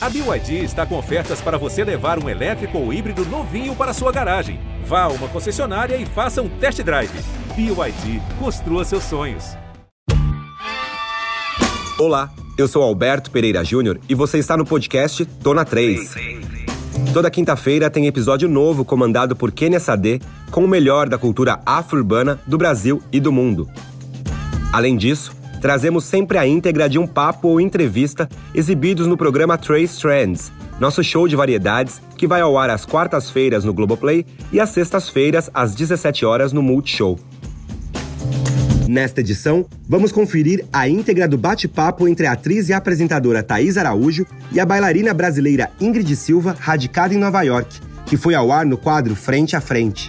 A BYD está com ofertas para você levar um elétrico ou híbrido novinho para sua garagem. Vá a uma concessionária e faça um test drive. BYD, construa seus sonhos. Olá, eu sou Alberto Pereira Júnior e você está no podcast Tô na 3. Toda quinta-feira tem episódio novo comandado por Kenia Sade com o melhor da cultura afro-urbana do Brasil e do mundo. Além disso, trazemos sempre a íntegra de um papo ou entrevista exibidos no programa Trace Trends, nosso show de variedades que vai ao ar às quartas-feiras no Globoplay e às sextas-feiras às 17 horas no Multishow. Nesta edição, vamos conferir a íntegra do bate-papo entre a atriz e apresentadora Thaís Araújo e a bailarina brasileira Ingrid Silva, radicada em Nova York, que foi ao ar no quadro Frente a Frente.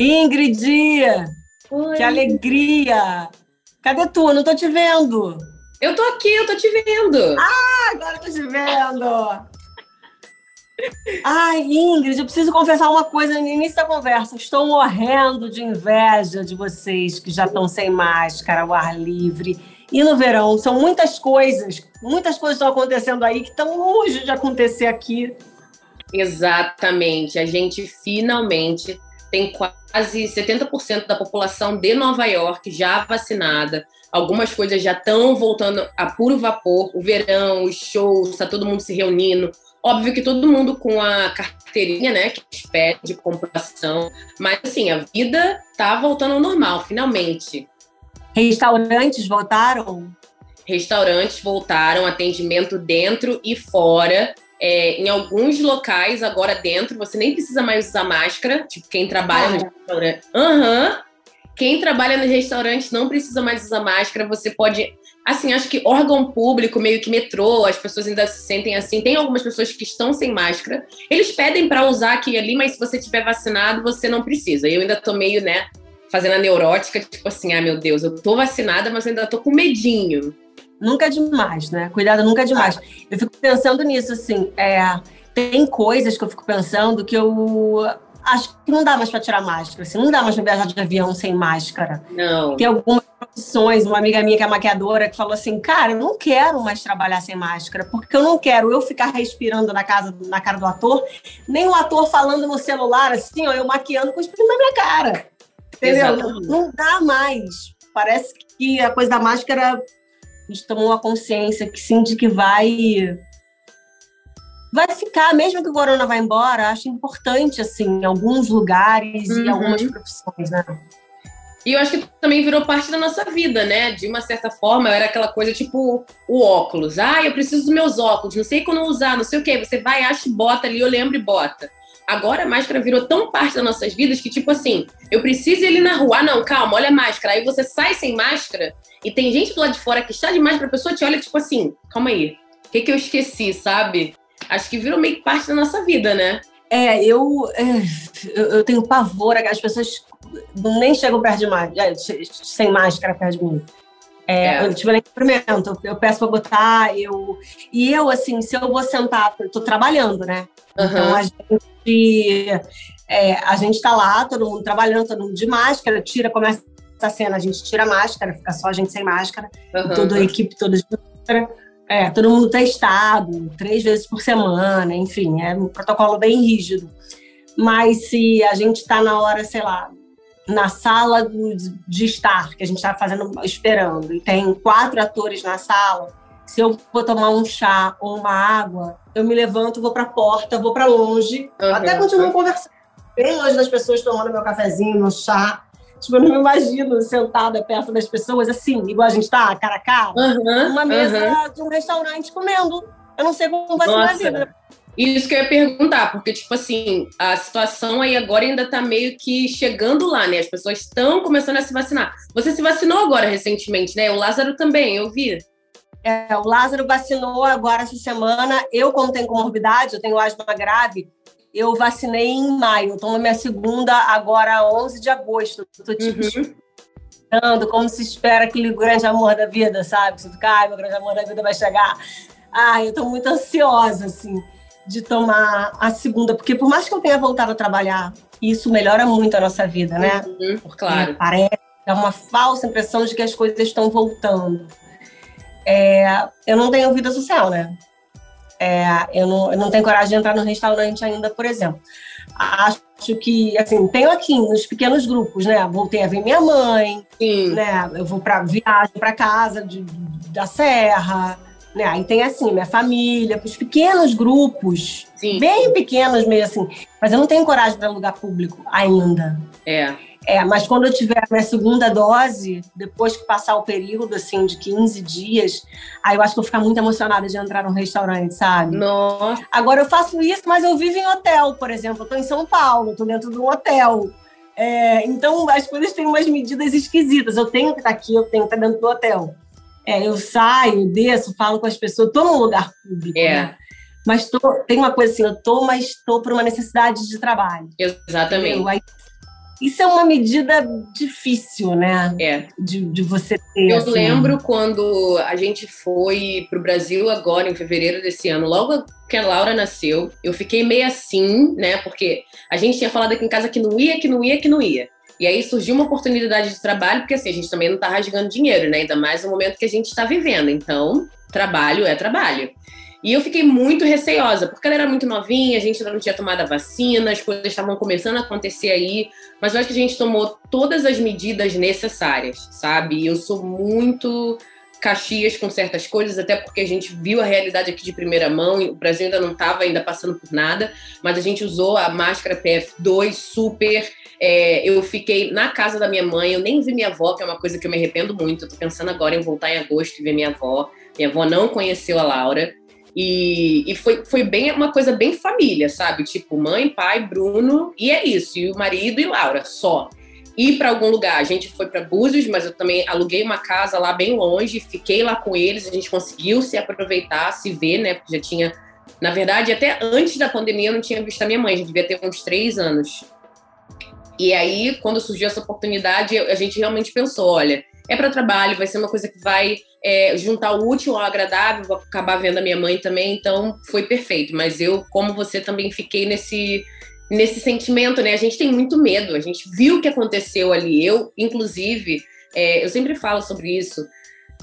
Ingrid! Oi. Que alegria! Cadê tu? Não tô te vendo. Eu tô aqui, eu tô te vendo. Ah, agora eu tô te vendo. Ai, Ingrid, eu preciso confessar uma coisa no início da conversa. Estou morrendo de inveja de vocês que já estão sem máscara, ao ar livre. E no verão, são muitas coisas, muitas coisas estão acontecendo aí que estão longe de acontecer aqui. Exatamente. A gente finalmente tem quase 70% da população de Nova York já vacinada. Algumas coisas já estão voltando a puro vapor. O verão, os shows, está todo mundo se reunindo. Óbvio que todo mundo com a carteirinha, né, que pede de comprovação. Mas, assim, a vida tá voltando ao normal, finalmente. Restaurantes voltaram? Restaurantes voltaram, atendimento dentro e fora. É, em alguns locais, agora dentro, você nem precisa mais usar máscara. Tipo, quem trabalha ah. no restaurante. Aham. Uhum. Quem trabalha no restaurante não precisa mais usar máscara. Você pode. Assim, acho que órgão público, meio que metrô, as pessoas ainda se sentem assim. Tem algumas pessoas que estão sem máscara. Eles pedem para usar aqui e ali, mas se você tiver vacinado, você não precisa. Eu ainda tô meio, né, fazendo a neurótica, tipo assim, ah, meu Deus, eu tô vacinada, mas ainda tô com medinho nunca é demais, né? Cuidado nunca é demais. Ah. Eu fico pensando nisso, assim, é, tem coisas que eu fico pensando que eu acho que não dá mais para tirar máscara, assim, não dá mais para viajar de avião sem máscara. Não. Tem algumas profissões, uma amiga minha que é maquiadora, que falou assim, cara, eu não quero mais trabalhar sem máscara, porque eu não quero eu ficar respirando na, casa, na cara do ator, nem o ator falando no celular, assim, ó, eu maquiando com espinho na minha cara. Entendeu? Não, não dá mais. Parece que a coisa da máscara a gente tomou uma consciência que sim, de que vai vai ficar, mesmo que o corona vá embora, acho importante, assim, em alguns lugares uhum. e algumas profissões, né? E eu acho que também virou parte da nossa vida, né? De uma certa forma, era aquela coisa tipo o óculos. Ah, eu preciso dos meus óculos, não sei quando usar, não sei o quê. Você vai, acha e bota ali, eu lembro e bota. Agora a máscara virou tão parte das nossas vidas que, tipo assim, eu preciso ir ali na rua. Ah, não, calma, olha a máscara. Aí você sai sem máscara e tem gente do lado de fora que está de máscara, a pessoa te olha, tipo assim, calma aí, o que, que eu esqueci, sabe? Acho que virou meio que parte da nossa vida, né? É, eu, é, eu tenho pavor, as pessoas nem chegam perto de máscara, sem máscara perto de mim. É, é. Nem experimento, eu peço para botar, eu. E eu, assim, se eu vou sentar, eu tô trabalhando, né? Uhum. Então a gente. É, a gente tá lá, todo mundo trabalhando, todo mundo de máscara, tira, começa a cena, a gente tira a máscara, fica só a gente sem máscara, uhum. toda a equipe toda de máscara. É, todo mundo testado, três vezes por semana, enfim, é um protocolo bem rígido. Mas se a gente está na hora, sei lá, na sala do, de estar, que a gente está fazendo, esperando, e tem quatro atores na sala, se eu vou tomar um chá ou uma água, eu me levanto, vou para a porta, vou para longe, uhum. até continuo conversando, bem longe das pessoas tomando meu cafezinho, meu chá. Tipo, eu não me imagino sentada perto das pessoas, assim, igual a gente tá, cara a cara, uhum, numa mesa uhum. de um restaurante comendo. Eu não sei como vai Nossa. ser a vida. Isso que eu ia perguntar, porque, tipo assim, a situação aí agora ainda tá meio que chegando lá, né? As pessoas estão começando a se vacinar. Você se vacinou agora recentemente, né? O Lázaro também, eu vi. É, o Lázaro vacinou agora essa semana. Eu, como tenho comorbidade, eu tenho asma grave, eu vacinei em maio. Estou na minha segunda, agora 11 de agosto. Estou tipo uhum. como se espera aquele grande amor da vida, sabe? Você fica, ai, meu grande amor da vida vai chegar. Ai, eu estou muito ansiosa, assim de tomar a segunda, porque por mais que eu tenha voltado a trabalhar, isso melhora muito a nossa vida, né? Uhum, claro. Parece é uma falsa impressão de que as coisas estão voltando. É, eu não tenho vida social, né? É, eu, não, eu não tenho coragem de entrar no restaurante ainda, por exemplo. Acho que, assim, tenho aqui nos pequenos grupos, né? Voltei a ver minha mãe, Sim. né? Eu vou para viagem para casa de, da Serra, né? Aí tem assim, minha família, os pequenos grupos, Sim. bem pequenos mesmo assim. Mas eu não tenho coragem para lugar público ainda. É. É, mas quando eu tiver a minha segunda dose, depois que passar o período, assim, de 15 dias, aí eu acho que eu vou ficar muito emocionada de entrar num restaurante, sabe? Nossa. Agora, eu faço isso, mas eu vivo em hotel, por exemplo. Eu tô em São Paulo, tô dentro de um hotel. É, então, as coisas têm umas medidas esquisitas. Eu tenho que estar tá aqui, eu tenho que estar tá dentro do hotel. É, eu saio, desço, falo com as pessoas, tô num lugar público, é. né? Mas tô, tem uma coisa assim, eu tô, mas estou por uma necessidade de trabalho. Exatamente. Aí isso é uma medida difícil, né? É. De, de você ter. Eu assim... lembro quando a gente foi para o Brasil agora, em fevereiro desse ano, logo que a Laura nasceu, eu fiquei meio assim, né? Porque a gente tinha falado aqui em casa que não ia, que não ia, que não ia. E aí surgiu uma oportunidade de trabalho, porque assim, a gente também não está rasgando dinheiro, né? Ainda mais no momento que a gente está vivendo. Então, trabalho é trabalho. E eu fiquei muito receosa, porque ela era muito novinha, a gente ainda não tinha tomado a vacina, as coisas estavam começando a acontecer aí, mas eu acho que a gente tomou todas as medidas necessárias, sabe? E eu sou muito caxias com certas coisas, até porque a gente viu a realidade aqui de primeira mão, o Brasil ainda não estava ainda passando por nada, mas a gente usou a máscara PF2 super. É, eu fiquei na casa da minha mãe, eu nem vi minha avó, que é uma coisa que eu me arrependo muito. Eu tô pensando agora em voltar em agosto e ver minha avó. Minha avó não conheceu a Laura. E, e foi, foi bem uma coisa bem família, sabe? Tipo, mãe, pai, Bruno, e é isso. E o marido e Laura, só. Ir para algum lugar. A gente foi para Búzios, mas eu também aluguei uma casa lá bem longe, fiquei lá com eles, a gente conseguiu se aproveitar, se ver, né? Porque já tinha. Na verdade, até antes da pandemia eu não tinha visto a minha mãe, a gente devia ter uns três anos. E aí, quando surgiu essa oportunidade, a gente realmente pensou: olha, é para trabalho, vai ser uma coisa que vai é, juntar o útil ao agradável, vou acabar vendo a minha mãe também, então foi perfeito. Mas eu, como você, também fiquei nesse, nesse sentimento, né? A gente tem muito medo, a gente viu o que aconteceu ali. Eu, inclusive, é, eu sempre falo sobre isso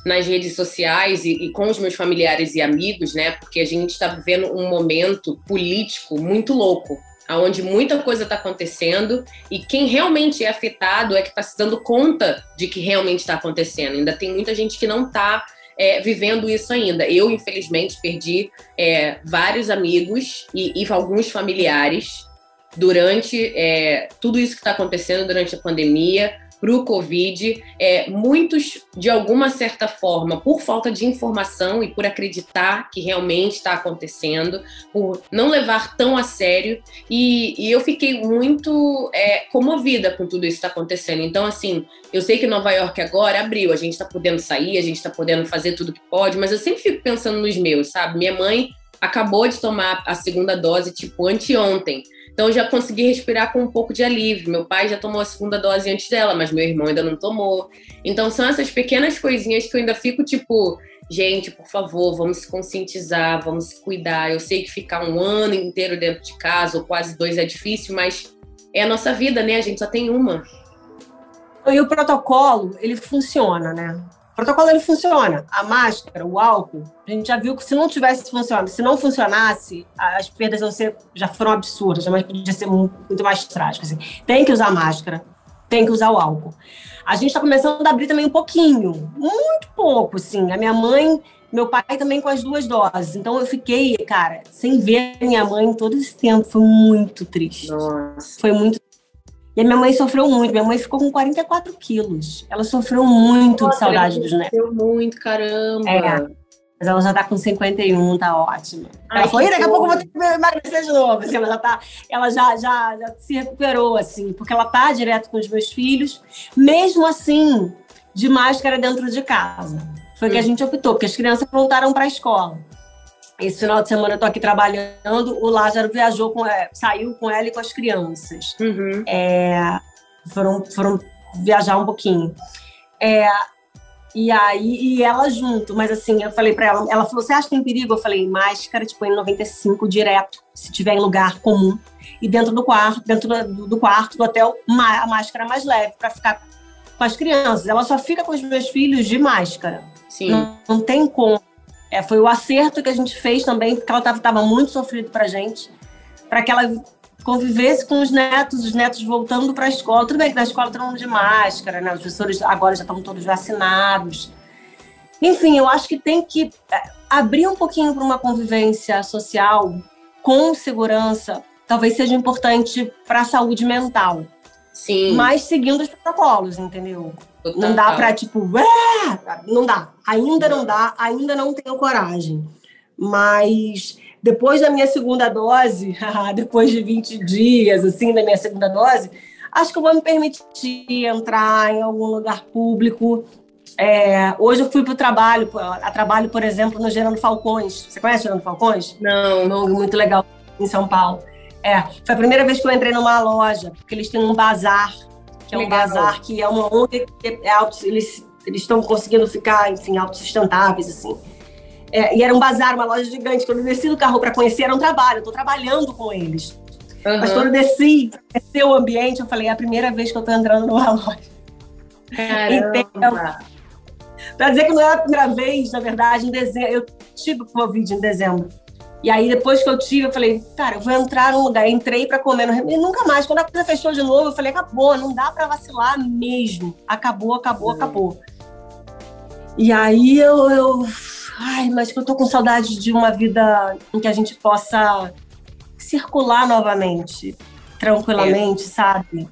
nas redes sociais e, e, com os meus familiares e amigos, né? Porque a gente está vivendo um momento político muito louco onde muita coisa está acontecendo e quem realmente é afetado é que está se dando conta de que realmente está acontecendo. Ainda tem muita gente que não está é, vivendo isso ainda. Eu, infelizmente, perdi é, vários amigos e, e, alguns familiares durante é, tudo isso que está acontecendo durante a pandemia para o Covid, é, muitos, de alguma certa forma, por falta de informação e por acreditar que realmente está acontecendo, por não levar tão a sério, e, e eu fiquei muito é, comovida com tudo isso que está acontecendo. Então, assim, eu sei que Nova York agora abriu, a gente está podendo sair, a gente está podendo fazer tudo que pode, mas eu sempre fico pensando nos meus, sabe? Minha mãe acabou de tomar a segunda dose, tipo, anteontem. Então, já consegui respirar com um pouco de alívio. Meu pai já tomou a segunda dose antes dela, mas meu irmão ainda não tomou. Então, são essas pequenas coisinhas que eu ainda fico tipo, gente, por favor, vamos se conscientizar, vamos se cuidar. Eu sei que ficar um ano inteiro dentro de casa, ou quase dois, é difícil, mas é a nossa vida, né? A gente só tem uma. E o protocolo, ele funciona, né? O protocolo ele funciona. A máscara, o álcool, a gente já viu que se não tivesse funcionado, se não funcionasse, as perdas vão ser, já foram absurdas, mas podia ser muito, muito mais trágico. Assim. Tem que usar máscara, tem que usar o álcool. A gente está começando a abrir também um pouquinho, muito pouco, assim. A minha mãe, meu pai também com as duas doses. Então eu fiquei, cara, sem ver minha mãe todo esse tempo. Foi muito triste. Nossa. Foi muito e a minha mãe sofreu muito. Minha mãe ficou com 44 quilos. Ela sofreu muito Nossa, de saudade dos netos. Sofreu muito, caramba. É. Mas ela já tá com 51, tá ótima. Ai, ela falou, daqui a pouco eu vou ter que emagrecer de novo. Assim, ela já tá, ela já, já, já se recuperou, assim, porque ela tá direto com os meus filhos, mesmo assim, de máscara dentro de casa. Foi hum. que a hum. gente optou, porque as crianças voltaram para a escola. Esse final de semana eu tô aqui trabalhando. O Lázaro viajou com, é, saiu com ela e com as crianças. Uhum. É, foram, foram viajar um pouquinho. É, e aí, e ela junto, mas assim, eu falei para ela, ela falou: você acha que tem perigo? Eu falei, máscara, tipo, em 95 direto, se tiver em lugar comum. E dentro do quarto, dentro do, do quarto do hotel, a máscara mais leve, para ficar com as crianças. Ela só fica com os meus filhos de máscara. Sim. Não, não tem como. É, foi o acerto que a gente fez também, porque ela estava muito sofrida para gente, para que ela convivesse com os netos, os netos voltando para a escola. Tudo bem que na escola todo mundo de máscara, né? Os professores agora já estão todos vacinados. Enfim, eu acho que tem que é, abrir um pouquinho para uma convivência social com segurança, talvez seja importante para a saúde mental. Sim. Mas seguindo os protocolos, entendeu? Total. Não dá para, tipo, ah! não dá. Ainda não dá, ainda não tenho coragem. Mas depois da minha segunda dose, depois de 20 dias, assim, da minha segunda dose, acho que eu vou me permitir entrar em algum lugar público. É, hoje eu fui para o trabalho, a trabalho, por exemplo, no Gerando Falcões. Você conhece Gerando Falcões? Não. ONG muito legal em São Paulo. É, foi a primeira vez que eu entrei numa loja, porque eles têm um bazar, que é um Legal. bazar que é uma ONG que é auto, eles eles estão conseguindo ficar, enfim, autossustentáveis, assim. É, e era um bazar, uma loja gigante. Quando eu desci do carro para conhecer, era um trabalho. Eu estou trabalhando com eles. Uhum. Mas quando eu desci, conhecer o ambiente, eu falei, é a primeira vez que eu estou entrando numa loja. Caramba! Para dizer que não é a primeira vez, na verdade, em dezembro. Eu tive Covid em dezembro. E aí, depois que eu tive, eu falei, cara, eu vou entrar num lugar. Entrei para comer no e nunca mais. Quando a coisa fechou de novo, eu falei, acabou, não dá para vacilar mesmo. Acabou, acabou, acabou. E aí eu, eu. Ai, mas eu tô com saudade de uma vida em que a gente possa circular novamente, tranquilamente, é. sabe?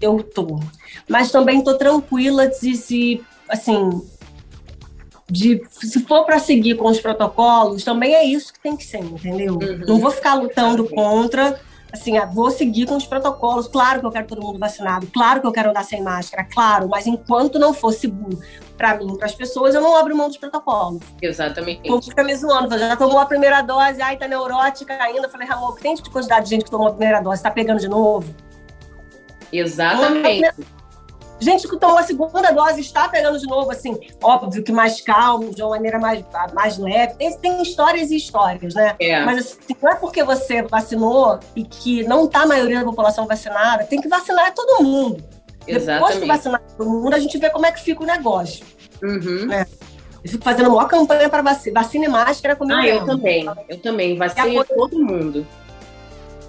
Eu tô. Mas também tô tranquila de se, assim, de se for para seguir com os protocolos, também é isso que tem que ser, entendeu? Uhum. Não vou ficar lutando contra, assim, ah, vou seguir com os protocolos. Claro que eu quero todo mundo vacinado, claro que eu quero andar sem máscara, claro, mas enquanto não for seguro para mim, para as pessoas, eu não abro mão dos protocolos. Exatamente. O povo fica me zoando, já tomou a primeira dose, ai, tá neurótica ainda. Eu falei, Ramon, que tem de quantidade de gente que tomou a primeira dose, tá pegando de novo? Exatamente. Gente que tomou a segunda dose está pegando de novo, assim, óbvio que mais calmo, de uma maneira mais, mais leve. Tem, tem histórias e histórias, né? É. Mas assim, não é porque você vacinou e que não está a maioria da população vacinada, tem que vacinar todo mundo. Exatamente. Depois que vacinar todo mundo, a gente vê como é que fica o negócio. Uhum. Né? Eu fico fazendo uma campanha para vacina. Vacina e máscara comigo. Ah, eu também. Eu também. Vacina todo mundo.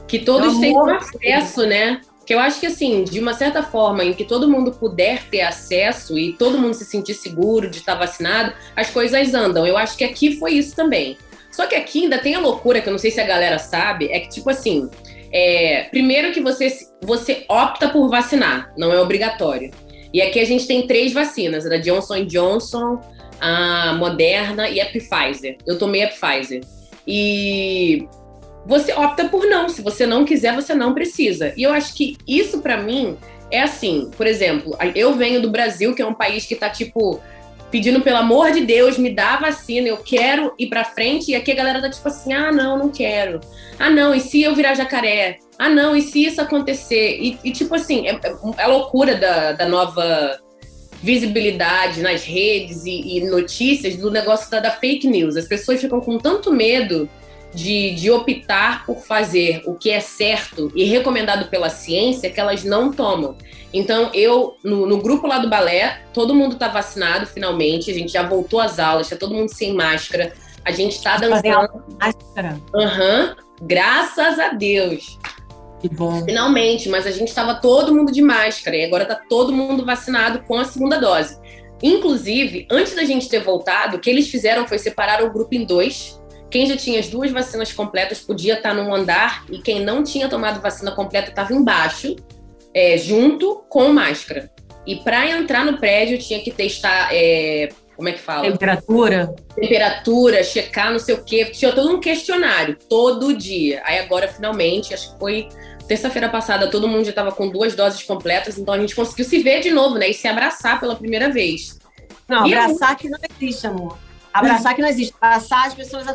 Que todos tenham acesso, né? Que eu acho que, assim, de uma certa forma em que todo mundo puder ter acesso e todo mundo se sentir seguro de estar vacinado, as coisas andam. Eu acho que aqui foi isso também. Só que aqui ainda tem a loucura, que eu não sei se a galera sabe, é que, tipo assim, é, primeiro que você, você opta por vacinar, não é obrigatório. E aqui a gente tem três vacinas, a da Johnson Johnson, a Moderna e a Pfizer. Eu tomei a Pfizer. E você opta por não. Se você não quiser, você não precisa. E eu acho que isso para mim é assim, por exemplo, eu venho do Brasil, que é um país que tá tipo pedindo pelo amor de Deus, me dá vacina, eu quero ir para frente, e aqui a galera tá tipo assim: "Ah, não, não quero. Ah, não, e se eu virar jacaré? Ah, não, e se isso acontecer?" E, e tipo assim, é, é, a loucura da, da nova visibilidade nas redes e, e notícias do negócio da, da fake news. As pessoas ficam com tanto medo de, de optar por fazer o que é certo e recomendado pela ciência que elas não tomam. Então, eu, no, no grupo lá do balé, todo mundo está vacinado finalmente, a gente já voltou às aulas, está todo mundo sem máscara, a gente está dançando. Máscara. Aham, uhum, graças a Deus. Que bom. Finalmente, mas a gente estava todo mundo de máscara e agora está todo mundo vacinado com a segunda dose. Inclusive, antes da gente ter voltado, o que eles fizeram foi separar o grupo em dois quem já tinha as duas vacinas completas podia estar num andar e quem não tinha tomado vacina completa estava embaixo, é, junto com máscara. E para entrar no prédio tinha que testar, é, como é que fala? Temperatura. Temperatura, checar não sei o quê. Tinha todo um questionário, todo dia. Aí agora, finalmente, acho que foi terça-feira passada, todo mundo já estava com duas doses completas, então a gente conseguiu se ver de novo, né? E se abraçar pela primeira vez. Não, e abraçar eu... que não existe, amor. Abraçar que não existe. Abraçar as pessoas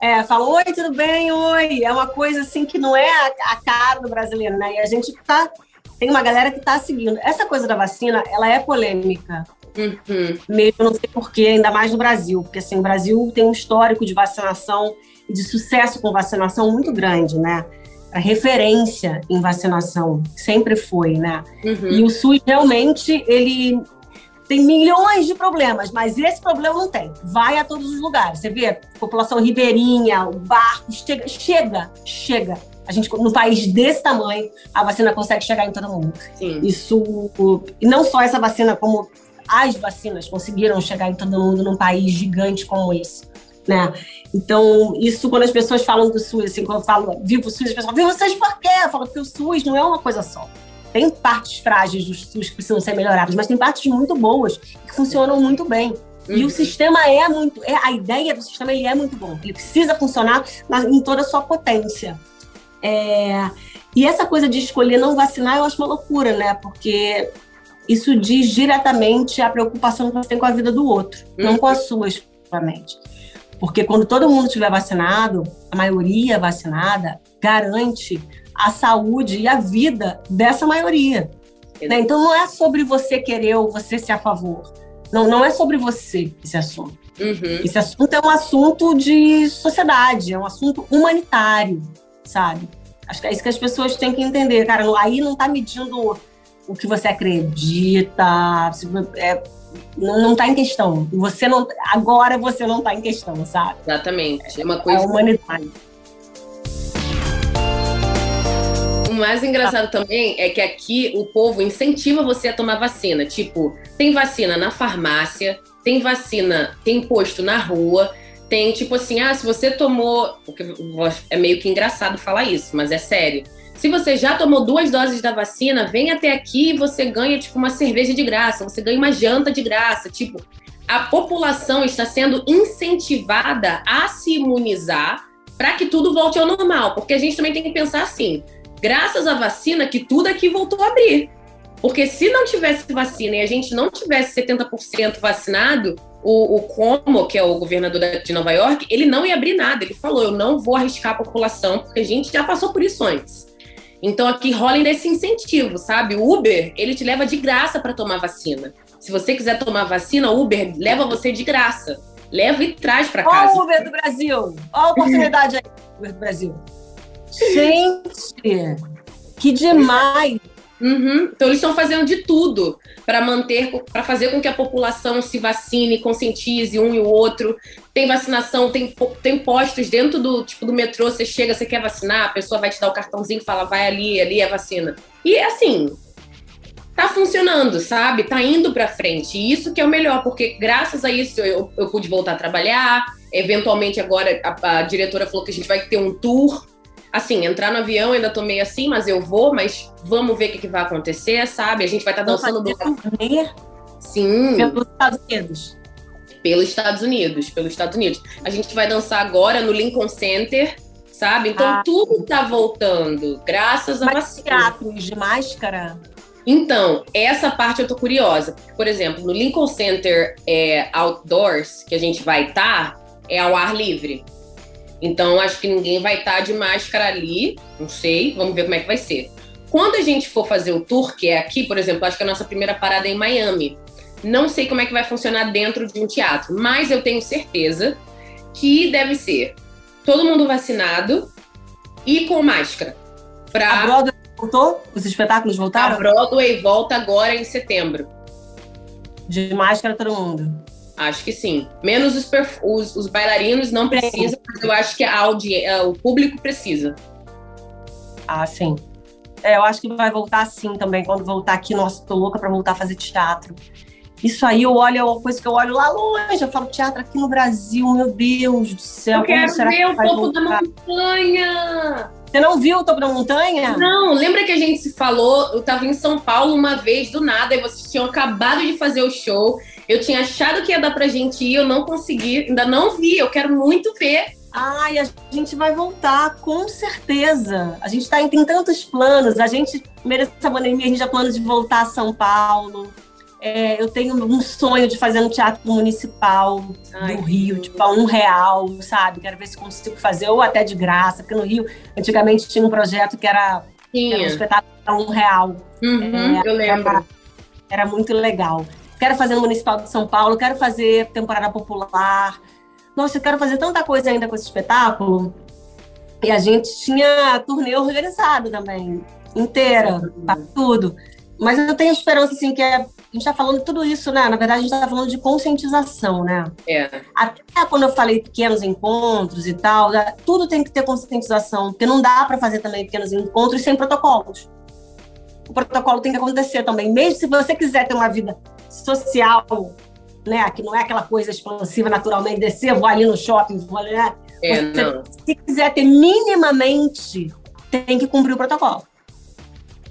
é, falam, oi, tudo bem? Oi. É uma coisa assim que não é a, a cara do brasileiro, né? E a gente tá. Tem uma galera que tá seguindo. Essa coisa da vacina, ela é polêmica. Uhum. Mesmo, não sei porquê, ainda mais no Brasil. Porque assim, o Brasil tem um histórico de vacinação e de sucesso com vacinação muito grande, né? a referência em vacinação, sempre foi, né? Uhum. E o SUS realmente ele tem milhões de problemas, mas esse problema não tem. Vai a todos os lugares. Você vê, população ribeirinha, o barco, chega, chega, chega. A gente, no país desse tamanho, a vacina consegue chegar em todo mundo. Sim. Isso, e não só essa vacina, como as vacinas conseguiram chegar em todo mundo num país gigante como esse. Né? Então, isso quando as pessoas falam do SUS, assim, quando eu falo vivo o SUS, as pessoas falam, vivo o SUS por quê? Eu falo que o SUS não é uma coisa só. Tem partes frágeis do SUS que precisam ser melhoradas, mas tem partes muito boas que funcionam muito bem. Uhum. E o uhum. sistema é muito, é, a ideia do sistema ele é muito bom. Ele precisa funcionar na, em toda a sua potência. É, e essa coisa de escolher não vacinar, eu acho uma loucura, né? Porque isso diz diretamente a preocupação que você tem com a vida do outro, uhum. não com a sua exclusivamente. Porque quando todo mundo estiver vacinado, a maioria vacinada garante a saúde e a vida dessa maioria. Né? Então não é sobre você querer ou você ser a favor. Não, não é sobre você esse assunto. Uhum. Esse assunto é um assunto de sociedade, é um assunto humanitário, sabe? Acho que é isso que as pessoas têm que entender, cara. Aí não está medindo o que você acredita, é, não está em questão. Você não, agora você não está em questão, sabe? Exatamente. É uma coisa. É a O mais engraçado também é que aqui o povo incentiva você a tomar vacina. Tipo, tem vacina na farmácia, tem vacina, tem posto na rua, tem tipo assim, ah, se você tomou. É meio que engraçado falar isso, mas é sério. Se você já tomou duas doses da vacina, vem até aqui e você ganha tipo uma cerveja de graça, você ganha uma janta de graça. Tipo, a população está sendo incentivada a se imunizar para que tudo volte ao normal. Porque a gente também tem que pensar assim: graças à vacina que tudo aqui voltou a abrir. Porque se não tivesse vacina e a gente não tivesse 70% vacinado, o, o Como, que é o governador de Nova York, ele não ia abrir nada. Ele falou: eu não vou arriscar a população, porque a gente já passou por isso antes. Então aqui rola ainda esse incentivo, sabe? O Uber, ele te leva de graça para tomar vacina. Se você quiser tomar vacina, o Uber leva você de graça. Leva e traz para casa. Olha o Uber do Brasil. Olha a oportunidade aí, Uber do Brasil. Gente, que demais! Uhum. Então eles estão fazendo de tudo para manter, para fazer com que a população se vacine, conscientize um e o outro. Tem vacinação, tem, tem postos dentro do tipo do metrô. Você chega, você quer vacinar, a pessoa vai te dar o cartãozinho e fala, vai ali, ali é vacina. E assim, tá funcionando, sabe? Tá indo para frente. E isso que é o melhor, porque graças a isso eu, eu pude voltar a trabalhar. Eventualmente agora a, a diretora falou que a gente vai ter um tour assim, entrar no avião ainda tô meio assim, mas eu vou, mas vamos ver o que, que vai acontecer, sabe? A gente vai estar tá dançando do. Sim. Pelos Estados Unidos. Pelos Estados Unidos, pelos Estados Unidos. A gente vai dançar agora no Lincoln Center, sabe? Então ah. tudo tá voltando, graças a vacina. teatros de máscara? Então, essa parte eu tô curiosa. Por exemplo, no Lincoln Center é, Outdoors, que a gente vai estar, tá, é ao ar livre. Então, acho que ninguém vai estar tá de máscara ali, não sei, vamos ver como é que vai ser. Quando a gente for fazer o tour, que é aqui, por exemplo, acho que a nossa primeira parada é em Miami. Não sei como é que vai funcionar dentro de um teatro, mas eu tenho certeza que deve ser todo mundo vacinado e com máscara. Pra... A Broadway voltou? Os espetáculos voltaram? A Broadway volta agora em setembro. De máscara todo mundo. Acho que sim. Menos os, os, os bailarinos não precisam, mas eu acho que a é, o público precisa. Ah, sim. É, eu acho que vai voltar sim também, quando voltar aqui. Nossa, tô louca para voltar a fazer teatro. Isso aí eu olho, é uma coisa que eu olho lá longe. Eu falo teatro aqui no Brasil, meu Deus do céu. Eu quero ver o topo da montanha. Você não viu o topo da montanha? Não, lembra que a gente se falou? Eu tava em São Paulo uma vez, do nada, e vocês tinham acabado de fazer o show. Eu tinha achado que ia dar pra gente ir, eu não consegui, ainda não vi, eu quero muito ver. Ai, a gente vai voltar, com certeza. A gente tá, tem tantos planos. A gente, merece essa pandemia, a gente já plano de voltar a São Paulo. É, eu tenho um sonho de fazer um teatro municipal Ai, do Rio, tipo, a um real, sabe? Quero ver se consigo fazer, ou até de graça, porque no Rio, antigamente, tinha um projeto que era, que era um espetáculo a um real. Uhum, é, eu lembro. Era, era muito legal quero fazer no Municipal de São Paulo, quero fazer temporada popular. Nossa, eu quero fazer tanta coisa ainda com esse espetáculo. E a gente tinha turnê organizado também, inteira, uhum. tudo. Mas eu tenho esperança, assim, que é, gente está falando tudo isso, né? Na verdade, a gente está falando de conscientização, né? É. Até quando eu falei pequenos encontros e tal, tudo tem que ter conscientização, porque não dá para fazer também pequenos encontros sem protocolos. O protocolo tem que acontecer também. Mesmo se você quiser ter uma vida social, né? Que não é aquela coisa expansiva naturalmente, descer, vou ali no shopping, vou ali, né? É, você. Se quiser ter minimamente, tem que cumprir o protocolo.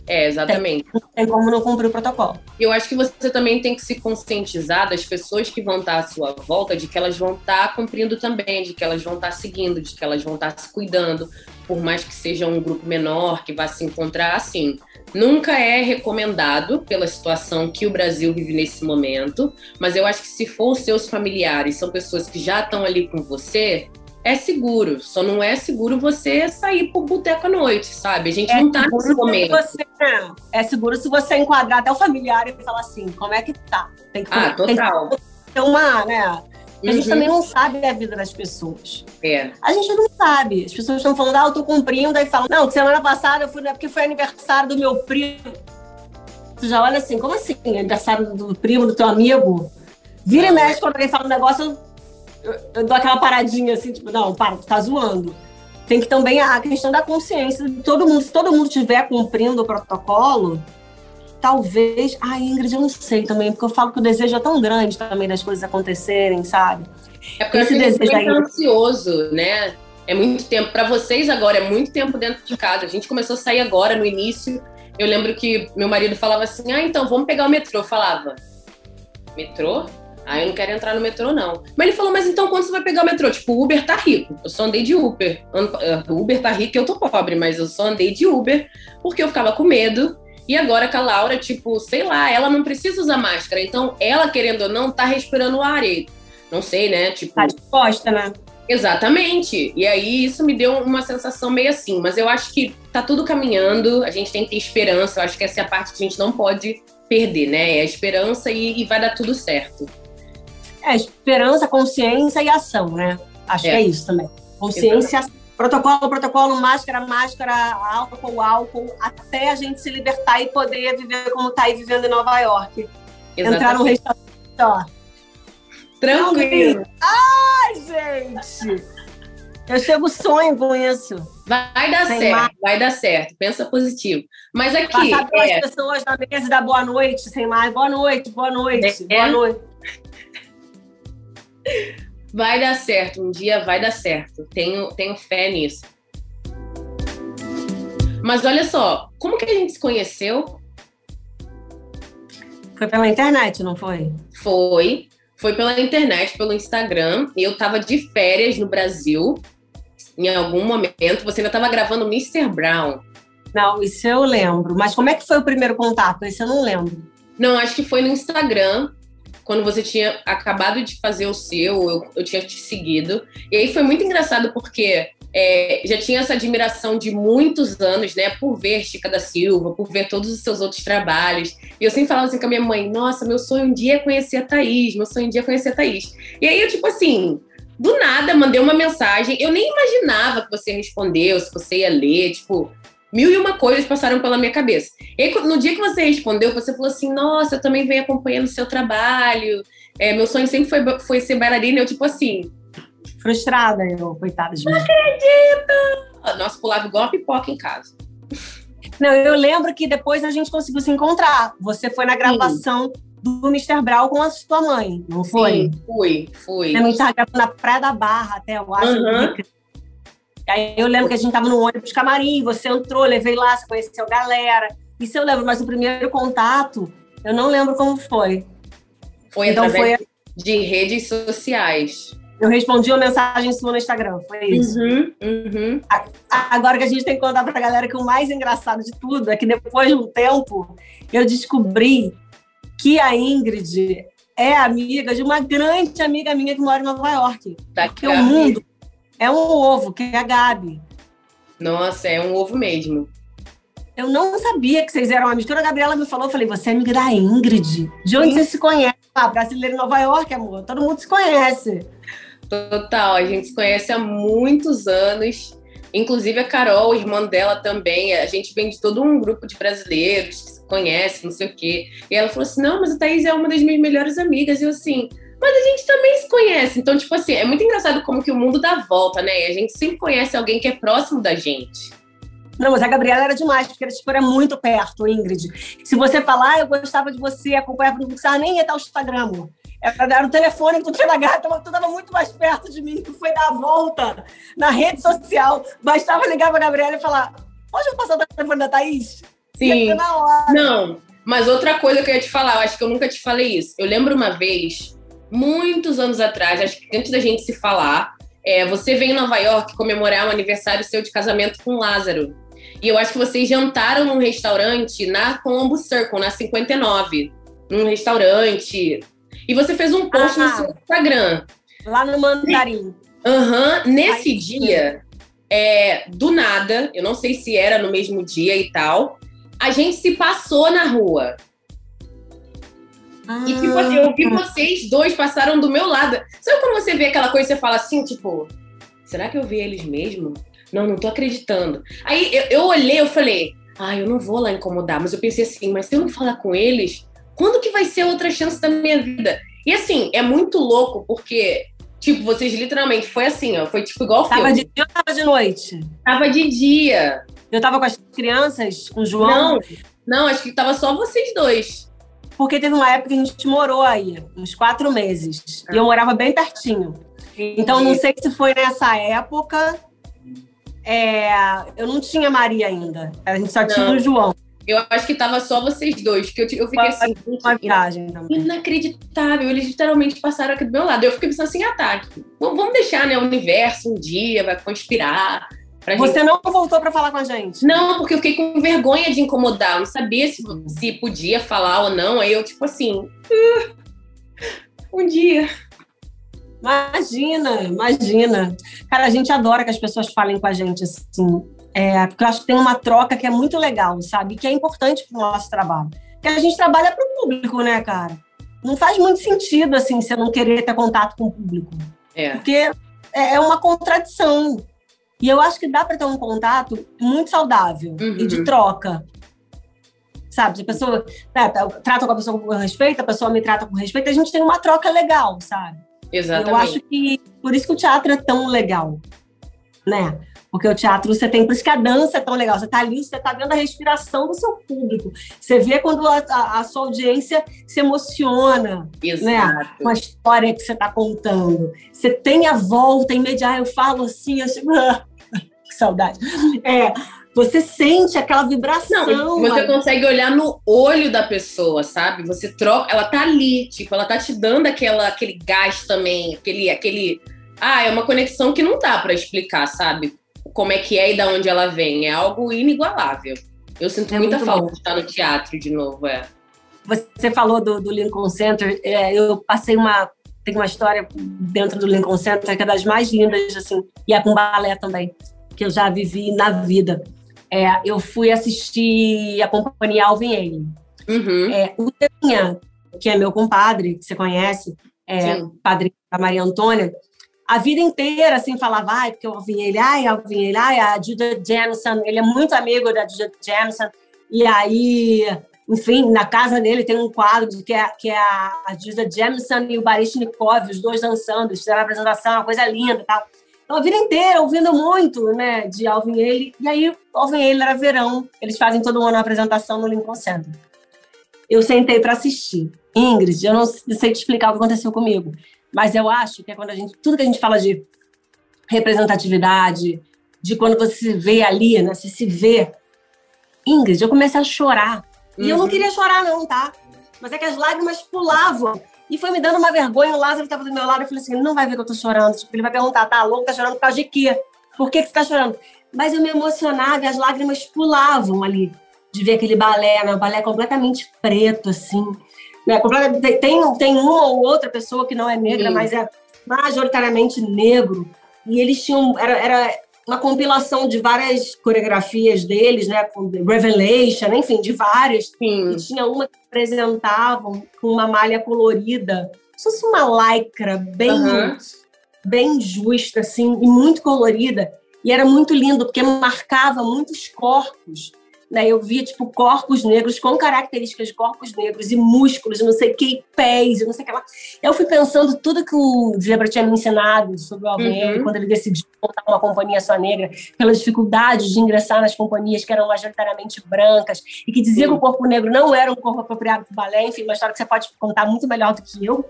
É, exatamente. Tem, tem como não cumprir o protocolo. Eu acho que você também tem que se conscientizar das pessoas que vão estar à sua volta, de que elas vão estar cumprindo também, de que elas vão estar seguindo, de que elas vão estar se cuidando, por mais que seja um grupo menor que vá se encontrar assim. Nunca é recomendado pela situação que o Brasil vive nesse momento, mas eu acho que se for os seus familiares, são pessoas que já estão ali com você, é seguro. Só não é seguro você sair pro boteco à noite, sabe? A gente é não tá nesse momento. Você, é seguro se você enquadrar até o familiar e falar assim, como é que tá? Tem que, ah, total. Tem que ter uma, né? A gente uhum. também não sabe a vida das pessoas. É. A gente não sabe. As pessoas estão falando, ah, eu tô cumprindo, aí falam, não, semana passada eu fui, né, porque foi aniversário do meu primo. Tu já olha assim, como assim? Aniversário do primo, do teu amigo? Vira e mexe quando alguém fala um negócio, eu, eu, dou aquela paradinha assim, tipo, não, para, tu tá zoando. Tem que também a questão da consciência de todo mundo. Se todo mundo estiver cumprindo o protocolo, talvez. Ah, Ingrid, eu não sei também, porque eu falo que o desejo é tão grande também das coisas acontecerem, sabe? É porque Esse desejo é ansioso, né? É muito tempo. Para vocês agora, é muito tempo dentro de casa. A gente começou a sair agora, no início. Eu lembro que meu marido falava assim: ah, então vamos pegar o metrô. Eu falava: metrô? Ah, eu não quero entrar no metrô, não. Mas ele falou, mas então quando você vai pegar o metrô? Tipo, o Uber tá rico. Eu só andei de Uber. Eh, o Uber tá rico e eu tô pobre, mas eu só andei de Uber porque eu ficava com medo. E agora com a Laura, tipo, sei lá, ela não precisa usar máscara. Então, ela, querendo ou não, tá respirando o ar. E, não sei, né? Tipo. Tá disposta, né? Exatamente. E aí isso me deu uma sensação meio assim. Mas eu acho que tá tudo caminhando, a gente tem que ter esperança. Eu acho que essa é a parte que a gente não pode perder, né? É a esperança e, e vai dar tudo certo. É, esperança, consciência e ação, né? Acho é. que é isso também. Consciência, protocolo, protocolo, máscara, máscara, álcool, álcool, até a gente se libertar e poder viver como tá aí vivendo em Nova York. Exatamente. Entrar no restaurante, ó. Tranquilo. Ai, gente! Eu chego sonho com isso. Vai dar Sem certo, mais. vai dar certo. Pensa positivo. Mas aqui. Passar pelas é... pessoas na mesa e dar boa noite, sem mais. Boa noite, boa noite, é. boa noite. Vai dar certo, um dia vai dar certo. Tenho, tenho fé nisso. Mas olha só, como que a gente se conheceu? Foi pela internet, não foi? Foi. Foi pela internet, pelo Instagram. Eu tava de férias no Brasil. Em algum momento, você ainda estava gravando Mr. Brown. Não, isso eu lembro. Mas como é que foi o primeiro contato? Isso eu não lembro. Não, acho que foi no Instagram quando você tinha acabado de fazer o seu, eu, eu tinha te seguido. E aí foi muito engraçado porque é, já tinha essa admiração de muitos anos, né, por ver Chica da Silva, por ver todos os seus outros trabalhos. E eu sempre falava assim com a minha mãe: nossa, meu sonho um dia é conhecer a Thaís, meu sonho um dia é conhecer a Thaís. E aí eu, tipo assim, do nada mandei uma mensagem, eu nem imaginava que você respondeu, se você ia ler, tipo, mil e uma coisas passaram pela minha cabeça. E no dia que você respondeu, você falou assim: Nossa, eu também venho acompanhando o seu trabalho. É, meu sonho sempre foi, foi ser bailarina. Eu, tipo assim. Frustrada, eu, coitada de mim. Não acredito! Nossa, pulava igual uma pipoca em casa. Não, eu lembro que depois a gente conseguiu se encontrar. Você foi na gravação Sim. do Mr. Brown com a sua mãe, não foi? Sim, fui, fui. A gente estava gravando na Praia da Barra, até eu acho. Uhum. Aí eu lembro que a gente tava no ônibus camarim, você entrou, levei lá, você conheceu a galera. Isso eu lembro, mas o primeiro contato, eu não lembro como foi. Foi então, através foi... de redes sociais. Eu respondi uma mensagem sua no Instagram, foi isso. Uhum, uhum. Agora que a gente tem que contar pra galera que o mais engraçado de tudo é que depois de um tempo eu descobri que a Ingrid é amiga de uma grande amiga minha que mora em Nova York. Da porque o mundo é um ovo, que é a Gabi. Nossa, é um ovo mesmo. Eu não sabia que vocês eram amigos. A Gabriela me falou, eu falei, você é amiga da Ingrid? De onde Sim. você se conhece? Ah, brasileiro em Nova York, amor. Todo mundo se conhece. Total, a gente se conhece há muitos anos. Inclusive a Carol, irmã dela também, a gente vem de todo um grupo de brasileiros que se conhece, não sei o quê. E ela falou assim: não, mas a Thaís é uma das minhas melhores amigas. E eu assim, mas a gente também se conhece. Então, tipo assim, é muito engraçado como que o mundo dá volta, né? E a gente sempre conhece alguém que é próximo da gente. Não, mas a Gabriela era demais, porque era, tipo, era muito perto, Ingrid. Se você falar, ah, eu gostava de você, acompanhava, não precisava nem entrar o Instagram. Era, era o telefone que tu tinha na gata, tu estava muito mais perto de mim, tu foi dar a volta na rede social. Bastava ligar pra Gabriela e falar: Pode eu passar o telefone da Thaís? Sim. Não, mas outra coisa que eu ia te falar, eu acho que eu nunca te falei isso. Eu lembro uma vez, muitos anos atrás, acho que antes da gente se falar, é, você veio em Nova York comemorar um aniversário seu de casamento com Lázaro. E eu acho que vocês jantaram num restaurante na Colombo Circle, na 59. Num restaurante. E você fez um post ah, no seu Instagram. Lá no Mandarim. Aham. Uhum. Nesse Ai, dia, é, do nada, eu não sei se era no mesmo dia e tal, a gente se passou na rua. Ah. E tipo assim, eu vi vocês dois passaram do meu lado. Sabe quando você vê aquela coisa e você fala assim, tipo, será que eu vi eles mesmo? Não, não tô acreditando. Aí eu, eu olhei, eu falei, ah, eu não vou lá incomodar. Mas eu pensei assim, mas se eu não falar com eles, quando que vai ser outra chance da minha vida? E assim, é muito louco, porque, tipo, vocês literalmente, foi assim, ó, foi tipo igual tava filme. de dia ou tava de noite? Tava de dia. Eu tava com as crianças, com o João? Não, não, acho que tava só vocês dois. Porque teve uma época que a gente morou aí, uns quatro meses. E eu morava bem pertinho. Então, não sei se foi nessa época é, eu não tinha Maria ainda. A gente só não. tinha o João. Eu acho que tava só vocês dois, que eu, eu fiquei assim. Uma viagem também. Inacreditável. Eles literalmente passaram aqui do meu lado. Eu fiquei pensando assim, ataque. Ah, tá, vamos deixar, né? O universo um dia vai conspirar. Você gente... não voltou para falar com a gente? Não, porque eu fiquei com vergonha de incomodar. Eu não sabia se, se podia falar ou não. Aí eu, tipo assim. Uh, um dia. Imagina, imagina. Cara, a gente adora que as pessoas falem com a gente assim. É, porque eu acho que tem uma troca que é muito legal, sabe? Que é importante para o nosso trabalho. Porque a gente trabalha para o público, né, cara? Não faz muito sentido, assim, você não querer ter contato com o público. É. Porque é, é uma contradição. E eu acho que dá para ter um contato muito saudável uhum. e de troca. Sabe? Se a pessoa né, trata com a pessoa com respeito, a pessoa me trata com respeito, a gente tem uma troca legal, sabe? Exatamente. Eu acho que por isso que o teatro é tão legal, né? Porque o teatro você tem, por isso que a dança é tão legal. Você está ali, você está vendo a respiração do seu público. Você vê quando a, a, a sua audiência se emociona né, com a história que você está contando. Você tem a volta imediata. Eu falo assim, eu chego, saudade. É, você sente aquela vibração. Não, você consegue olhar no olho da pessoa, sabe? Você troca, ela tá ali, tipo, ela tá te dando aquela, aquele gás também, aquele, aquele. Ah, é uma conexão que não dá para explicar, sabe? Como é que é e da onde ela vem. É algo inigualável. Eu sinto é muita falta bom. de estar no teatro de novo, é. Você falou do, do Lincoln Center. É, eu passei uma. Tem uma história dentro do Lincoln Center que é das mais lindas, assim, e é com balé também, que eu já vivi na vida é, eu fui assistir a companhia Alvin Ailey. Uhum. É, o Telinha, que é meu compadre, que você conhece, é, padre da Maria Antônia, a vida inteira, assim, falava, ai, porque o Alvin Ailey, ai, Alvin Ailey, ai, a Judah Jameson, ele é muito amigo da Judah Jameson, e aí, enfim, na casa dele tem um quadro que é, que é a, a Judah Jameson e o Baryshnikov, os dois dançando, fizeram a apresentação, uma coisa linda e tal. Então, a vida inteira ouvindo muito, né, de Alvin Ailey. E aí, Alvin Ailey era verão. Eles fazem todo ano uma apresentação no Lincoln Center. Eu sentei para assistir. Ingrid, eu não sei te explicar o que aconteceu comigo, mas eu acho que é quando a gente, tudo que a gente fala de representatividade, de quando você se vê ali, né, você se vê. Ingrid, eu comecei a chorar. Uhum. E eu não uhum. queria chorar não, tá? Mas é que as lágrimas pulavam. E foi me dando uma vergonha. O Lázaro estava do meu lado. Eu falei assim: não vai ver que eu tô chorando. Tipo, ele vai perguntar: tá louco? Tá chorando por causa de quê? Por que, que você tá chorando? Mas eu me emocionava e as lágrimas pulavam ali de ver aquele balé, né? O balé completamente preto, assim. Né? Tem, tem uma ou outra pessoa que não é negra, Sim. mas é majoritariamente negro. E eles tinham. Era, era uma compilação de várias coreografias deles, né? Com Revelation, enfim, de várias. Sim. E tinha uma que apresentavam com uma malha colorida, se fosse uma lycra bem, uhum. bem justa, assim, e muito colorida. E era muito lindo, porque marcava muitos corpos né? Eu via, tipo, corpos negros com características de corpos negros e músculos, não sei que, pés, não sei o que lá. Eu fui pensando tudo que o Zebra tinha me ensinado sobre o Alvin, uhum. quando ele decidiu montar uma companhia só negra, pelas dificuldades de ingressar nas companhias que eram majoritariamente brancas, e que dizia que o corpo negro não era um corpo apropriado para o balé, enfim, uma história que você pode contar muito melhor do que eu,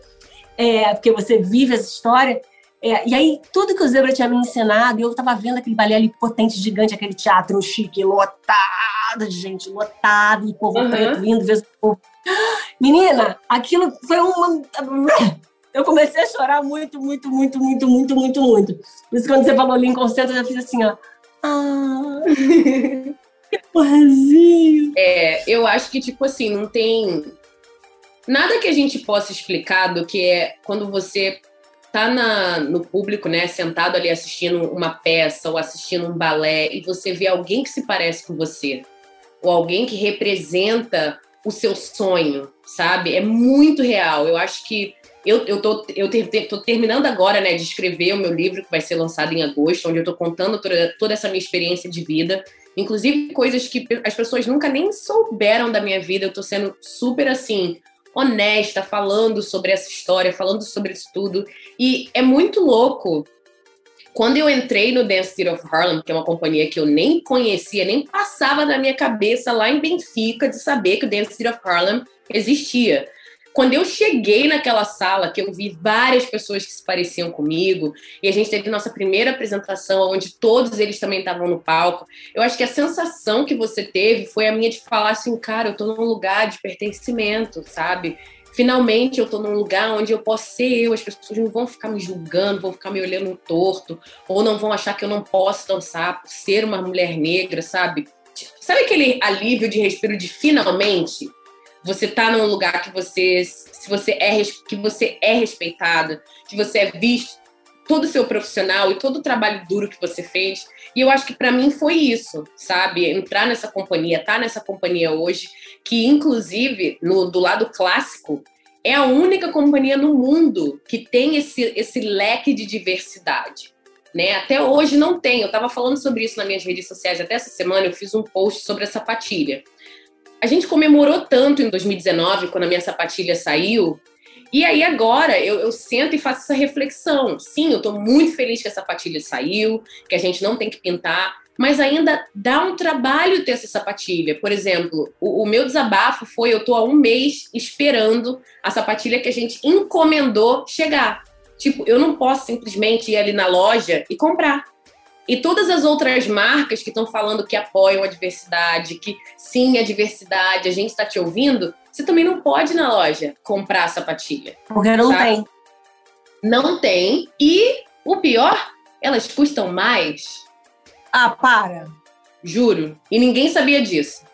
é, porque você vive essa história. É, e aí, tudo que o Zebra tinha me ensinado, eu estava vendo aquele balé ali potente, gigante, aquele teatro chique, lotado de gente, lotado, e povo uhum. preto vindo, povo. Menina, aquilo foi uma. Eu comecei a chorar muito, muito, muito, muito, muito, muito, muito. Por isso, quando você falou Lincoln Center, eu já fiz assim, ó. Ah, que porrazinho. É, eu acho que, tipo assim, não tem nada que a gente possa explicar do que é quando você tá na, no público, né, sentado ali assistindo uma peça ou assistindo um balé e você vê alguém que se parece com você ou alguém que representa o seu sonho, sabe? É muito real. Eu acho que eu, eu, tô, eu ter, tô terminando agora, né, de escrever o meu livro que vai ser lançado em agosto, onde eu tô contando toda, toda essa minha experiência de vida, inclusive coisas que as pessoas nunca nem souberam da minha vida. Eu tô sendo super assim honesta, falando sobre essa história, falando sobre isso tudo. E é muito louco. Quando eu entrei no Dance City of Harlem, que é uma companhia que eu nem conhecia, nem passava da minha cabeça lá em Benfica de saber que o Dance City of Harlem existia. Quando eu cheguei naquela sala, que eu vi várias pessoas que se pareciam comigo, e a gente teve nossa primeira apresentação, onde todos eles também estavam no palco, eu acho que a sensação que você teve foi a minha de falar assim, cara, eu tô num lugar de pertencimento, sabe? Finalmente eu tô num lugar onde eu posso ser eu, as pessoas não vão ficar me julgando, vão ficar me olhando torto, ou não vão achar que eu não posso dançar por ser uma mulher negra, sabe? Sabe aquele alívio de respiro de finalmente? Você tá num lugar que você, se você é, que você é respeitado, que você é visto, todo o seu profissional e todo o trabalho duro que você fez. E eu acho que para mim foi isso, sabe? Entrar nessa companhia, estar tá nessa companhia hoje, que inclusive no do lado clássico é a única companhia no mundo que tem esse, esse leque de diversidade. Né? Até hoje não tem. Eu estava falando sobre isso nas minhas redes sociais. Até essa semana eu fiz um post sobre a sapatilha. A gente comemorou tanto em 2019, quando a minha sapatilha saiu. E aí agora eu, eu sento e faço essa reflexão. Sim, eu estou muito feliz que a sapatilha saiu, que a gente não tem que pintar, mas ainda dá um trabalho ter essa sapatilha. Por exemplo, o, o meu desabafo foi: eu estou há um mês esperando a sapatilha que a gente encomendou chegar. Tipo, eu não posso simplesmente ir ali na loja e comprar. E todas as outras marcas que estão falando que apoiam a diversidade, que sim, a diversidade, a gente está te ouvindo, você também não pode na loja comprar a sapatilha. Porque não sabe? tem. Não tem. E o pior, elas custam mais. Ah, para. Juro. E ninguém sabia disso.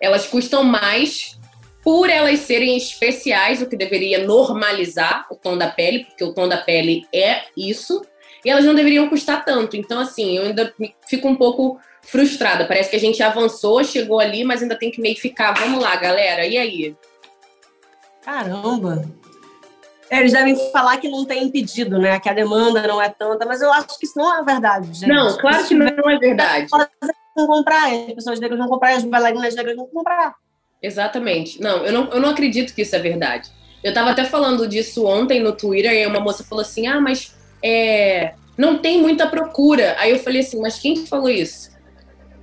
Elas custam mais por elas serem especiais, o que deveria normalizar o tom da pele, porque o tom da pele é isso e elas não deveriam custar tanto. Então, assim, eu ainda fico um pouco frustrada. Parece que a gente avançou, chegou ali, mas ainda tem que meio ficar. Vamos lá, galera, e aí? Caramba! É, eles devem falar que não tem impedido, né? Que a demanda não é tanta, mas eu acho que isso não é verdade, gente. Não, claro que não é verdade. Não comprar, as pessoas negras vão comprar, as bailarinas negras vão comprar. Exatamente. Não eu, não, eu não acredito que isso é verdade. Eu estava até falando disso ontem no Twitter e uma moça falou assim: ah, mas é, não tem muita procura. Aí eu falei assim, mas quem falou isso?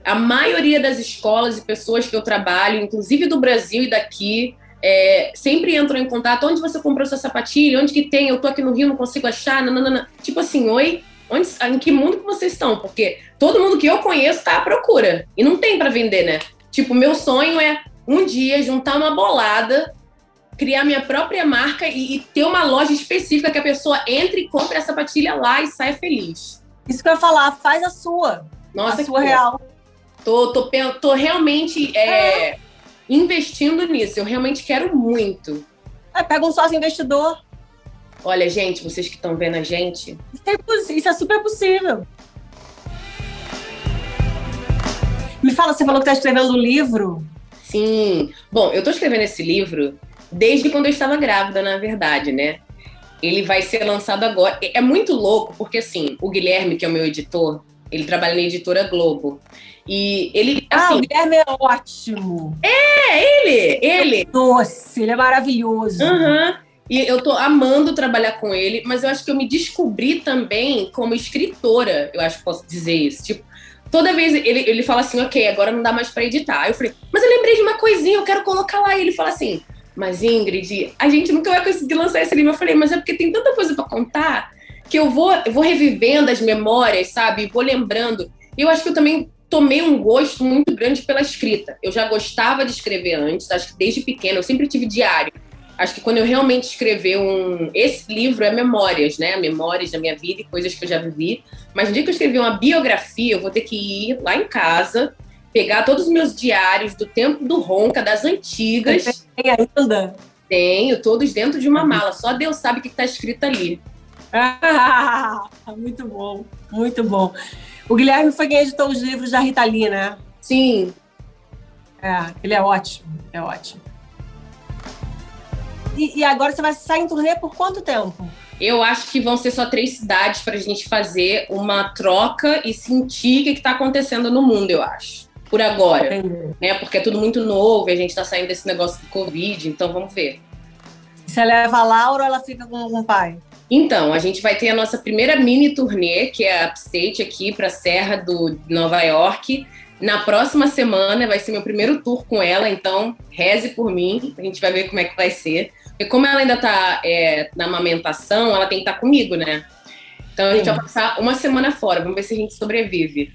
A maioria das escolas e pessoas que eu trabalho, inclusive do Brasil e daqui, é, sempre entram em contato. Onde você comprou sua sapatilha? Onde que tem? Eu tô aqui no Rio, não consigo achar. Nananana. Tipo assim, oi? Onde, em que mundo que vocês estão? Porque todo mundo que eu conheço tá à procura. E não tem para vender, né? Tipo, meu sonho é um dia juntar uma bolada criar minha própria marca e, e, ter uma loja específica que a pessoa entre e compre a sapatilha lá e saia feliz. Isso que eu ia falar, faz a sua. Nossa, a sua real. Tô, tô, tô realmente é, é. investindo nisso. Eu realmente quero muito. É, pega um sócio investidor. Olha, gente, vocês que estão vendo a gente. Isso é, isso é super possível. Me fala, você falou que está escrevendo um livro. Sim. Bom, eu estou escrevendo esse livro desde quando eu estava grávida, na verdade, né? Ele vai ser lançado agora. É muito louco, porque assim, o Guilherme, que é o meu editor, Ele trabalha na editora Globo. E ele. Assim, ah, o Guilherme é ótimo. É, ele, ele. É doce, ele é maravilhoso. Uhum. E eu tô amando trabalhar com ele, mas eu acho que eu me descobri também como escritora, eu acho que posso dizer isso. Tipo, toda vez ele, ele fala assim, ok, agora não dá mais para editar. Eu falei, mas eu lembrei de uma coisinha, eu quero colocar lá. E ele fala assim, mas Ingrid, a gente nunca vai conseguir lançar esse livro. Eu falei, mas é porque tem tanta coisa para contar que eu vou, eu vou revivendo as memórias, sabe? Vou lembrando. Eu acho que eu também tomei um gosto muito grande pela escrita. Eu já gostava de escrever antes, acho que desde pequena, eu sempre tive diário. Acho que quando eu realmente escrever um. Esse livro é memórias, né? Memórias da minha vida e coisas que eu já vivi. Mas no dia que eu escrever uma biografia, eu vou ter que ir lá em casa, pegar todos os meus diários do tempo do Ronca, das antigas. Tem ainda? Tenho, todos dentro de uma mala. Só Deus sabe o que está escrito ali. Ah, muito bom, muito bom. O Guilherme foi quem editou os livros da Rita Lee, né? Sim. É, ele é ótimo, é ótimo. E, e agora você vai sair em turnê por quanto tempo? Eu acho que vão ser só três cidades para a gente fazer uma troca e sentir o que está acontecendo no mundo, eu acho. Por agora. Entendi. Né? Porque é tudo muito novo e a gente está saindo desse negócio do Covid, então vamos ver. Você leva a Laura ou ela fica com o pai? Então, a gente vai ter a nossa primeira mini turnê, que é a Upstate aqui para a Serra do Nova York. Na próxima semana vai ser meu primeiro tour com ela, então reze por mim, a gente vai ver como é que vai ser. Porque como ela ainda está é, na amamentação, ela tem que estar tá comigo, né? Então a gente sim. vai passar uma semana fora, vamos ver se a gente sobrevive.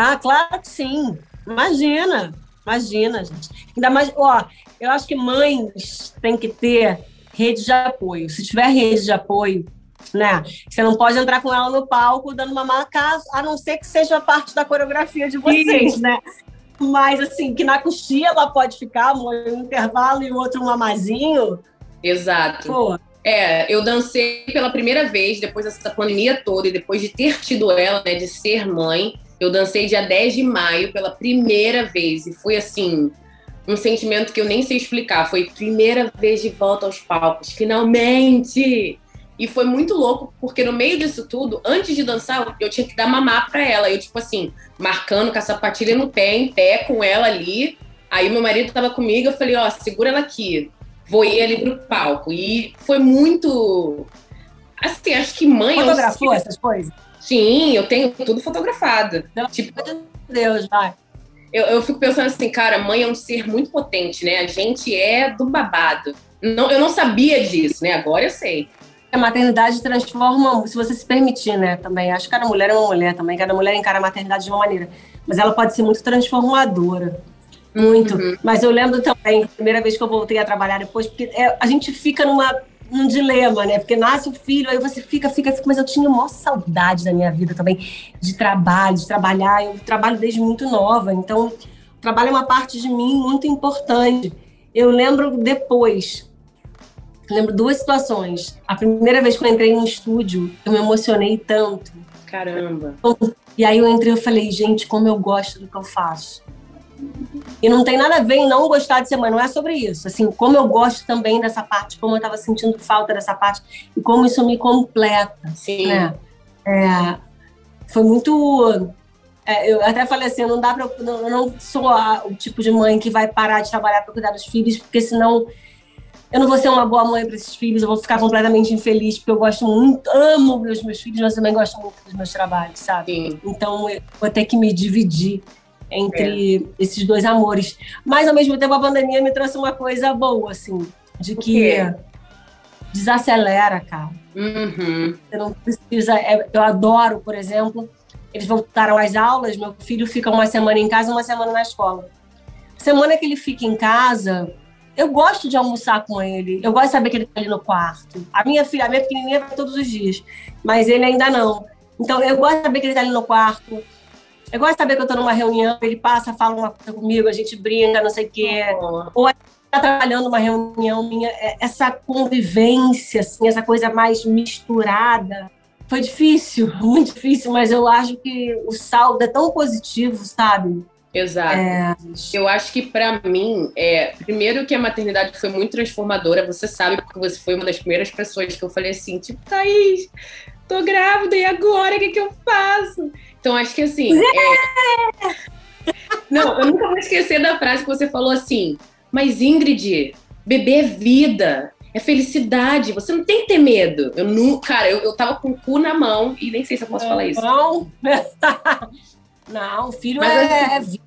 Ah, claro que sim. Imagina, imagina, gente. Ainda mais, ó, eu acho que mães têm que ter rede de apoio. Se tiver rede de apoio, né? Você não pode entrar com ela no palco dando uma mala a não ser que seja parte da coreografia de vocês, Sim. né? Mas assim, que na coxinha ela pode ficar um intervalo e o outro um mamazinho. Exato. Pô. É, eu dancei pela primeira vez depois dessa pandemia toda e depois de ter tido ela, né, de ser mãe. Eu dancei dia 10 de maio pela primeira vez e foi assim, um sentimento que eu nem sei explicar. Foi primeira vez de volta aos palcos, finalmente! E foi muito louco, porque no meio disso tudo, antes de dançar, eu tinha que dar mamar pra ela. Eu, tipo assim, marcando com a sapatilha no pé, em pé, com ela ali. Aí meu marido tava comigo, eu falei, ó, segura ela aqui. Vou ir ali pro palco. E foi muito. Assim, acho que mãe. Fotografou essas coisas? Sim, eu tenho tudo fotografado. Pelo tipo, Deus, vai eu, eu fico pensando assim, cara, mãe é um ser muito potente, né? A gente é do babado. Não, eu não sabia disso, né? Agora eu sei. A maternidade transforma, se você se permitir, né? Também. Acho que cada mulher é uma mulher também. Cada mulher encara a maternidade de uma maneira. Mas ela pode ser muito transformadora. Muito. Uhum. Mas eu lembro também, a primeira vez que eu voltei a trabalhar depois, porque é, a gente fica numa um dilema, né? Porque nasce o filho, aí você fica, fica, fica. Mas eu tinha maior saudade da minha vida também, de trabalho, de trabalhar. Eu trabalho desde muito nova, então o trabalho é uma parte de mim muito importante. Eu lembro depois, lembro duas situações. A primeira vez que eu entrei no estúdio, eu me emocionei tanto. Caramba! E aí eu entrei e falei, gente, como eu gosto do que eu faço. E não tem nada a ver em não gostar de ser mãe, não é sobre isso. Assim, como eu gosto também dessa parte, como eu estava sentindo falta dessa parte e como isso me completa. Sim. Né? É, foi muito. É, eu até falei assim, não dá para eu não sou a, o tipo de mãe que vai parar de trabalhar para cuidar dos filhos, porque senão eu não vou ser uma boa mãe para esses filhos, eu vou ficar completamente infeliz, porque eu gosto muito, amo os meus filhos, mas também gosto muito dos meus trabalhos, sabe? Sim. Então eu vou ter que me dividir entre é. esses dois amores. Mas, ao mesmo tempo, a pandemia me trouxe uma coisa boa, assim, de que desacelera, cara. Uhum. Você não precisa. É, eu adoro, por exemplo, eles voltaram às aulas, meu filho fica uma semana em casa uma semana na escola. Semana que ele fica em casa, eu gosto de almoçar com ele. Eu gosto de saber que ele está ali no quarto. A minha filha, a minha pequenininha todos os dias, mas ele ainda não. Então, eu gosto de saber que ele está ali no quarto eu gosto de saber que eu estou numa reunião, ele passa, fala uma coisa comigo, a gente brinca, não sei o quê. Oh. Ou a gente está trabalhando uma reunião minha, é, essa convivência, assim, essa coisa mais misturada. Foi difícil, muito difícil, mas eu acho que o saldo é tão positivo, sabe? Exato. É... Eu acho que para mim, é, primeiro que a maternidade foi muito transformadora, você sabe, porque você foi uma das primeiras pessoas que eu falei assim, tipo, Thaís, tô grávida e agora o que, que eu faço? Então, acho que assim. É... Não, eu nunca vou esquecer da frase que você falou assim. Mas, Ingrid, bebê é vida, é felicidade. Você não tem que ter medo. Eu nunca, cara, eu, eu tava com o cu na mão e nem sei se eu posso não, falar isso. Não, não, filho Mas, é, é vida.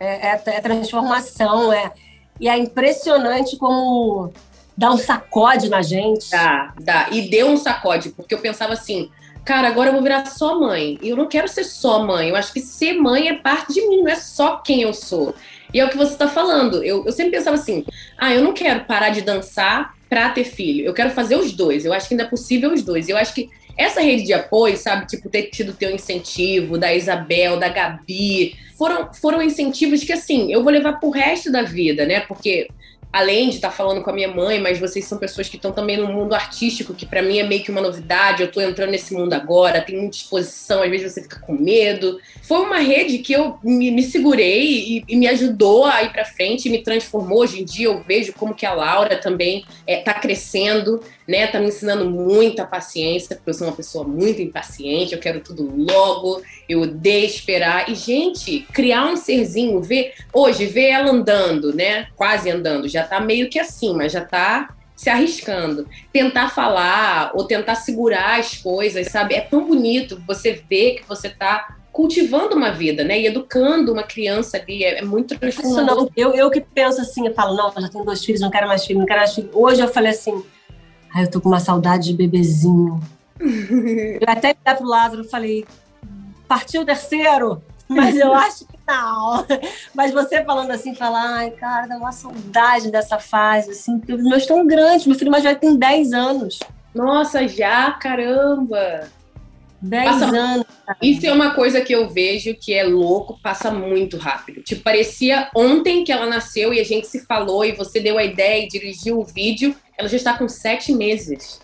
É, é, é, transformação, é. E é impressionante como dá um sacode na gente. Dá, dá. E deu um sacode, porque eu pensava assim, cara, agora eu vou virar só mãe. E eu não quero ser só mãe. Eu acho que ser mãe é parte de mim, não é só quem eu sou. E é o que você está falando. Eu, eu sempre pensava assim: ah, eu não quero parar de dançar para ter filho. Eu quero fazer os dois. Eu acho que ainda é possível os dois. Eu acho que essa rede de apoio, sabe, tipo, ter tido teu incentivo, da Isabel, da Gabi, foram, foram incentivos que, assim, eu vou levar pro resto da vida, né? Porque além de estar falando com a minha mãe, mas vocês são pessoas que estão também no mundo artístico, que para mim é meio que uma novidade. Eu estou entrando nesse mundo agora, tem muita exposição, às vezes você fica com medo. Foi uma rede que eu me, me segurei e, e, me ajudou a ir para frente, me transformou. Hoje em dia eu vejo como que a Laura também está é, crescendo né? Tá me ensinando muita paciência, porque eu sou uma pessoa muito impaciente, eu quero tudo logo, eu odeio esperar. E, gente, criar um serzinho, ver. Hoje, ver ela andando, né? Quase andando, já tá meio que assim, mas já tá se arriscando. Tentar falar ou tentar segurar as coisas, sabe? É tão bonito você ver que você tá cultivando uma vida, né? E educando uma criança ali é, é muito transformador. Eu, eu que penso assim, eu falo, não, eu já tenho dois filhos, não quero mais filho, não quero mais filho. Hoje eu falei assim, Ai, eu tô com uma saudade de bebezinho. eu até olhei pro Lázaro falei, partiu o terceiro? Mas eu acho que Mas você falando assim, falar, ai, cara, dá uma saudade dessa fase, assim, porque os meus estão grandes, meu filho mais velho tem 10 anos. Nossa, já, caramba! 10 passa... anos. Isso é uma coisa que eu vejo que é louco, passa muito rápido. Tipo, parecia ontem que ela nasceu e a gente se falou e você deu a ideia e dirigiu o vídeo ela já está com sete meses.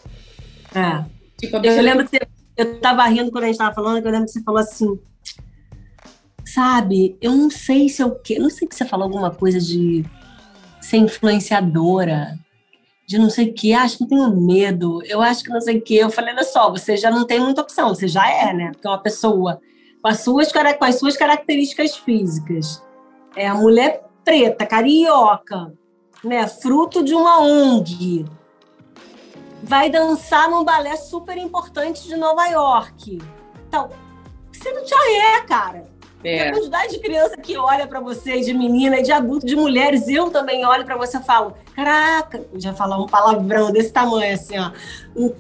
É. Tipo, eu lembro que você, eu tava rindo quando a gente tava falando, que eu lembro que você falou assim. Sabe, eu não sei se o quê. Não sei que você falou alguma coisa de ser influenciadora, de não sei o que, acho que eu tenho medo, eu acho que não sei o que. Eu falei, olha só, você já não tem muita opção, você já é, né? Porque é uma pessoa com as suas, com as suas características físicas. É a mulher preta, carioca, né, fruto de uma ONG, vai dançar num balé super importante de Nova York. Então, você não te é, cara. É. A quantidade de criança que olha para você, de menina, de adulto, de mulheres, eu também olho para você e falo: caraca, já falar um palavrão desse tamanho assim, ó.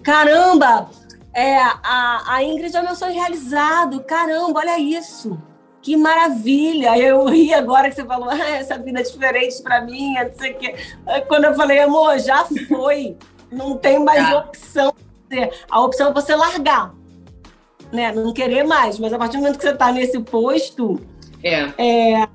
Caramba, é, a, a Ingrid é meu sonho realizado. Caramba, olha isso que maravilha! Eu ri agora que você falou, ah, essa vida é diferente para mim, não sei o quê. Quando eu falei, amor, já foi, não tem mais tá. opção. A opção é você largar, né? Não querer mais, mas a partir do momento que você está nesse posto, é. é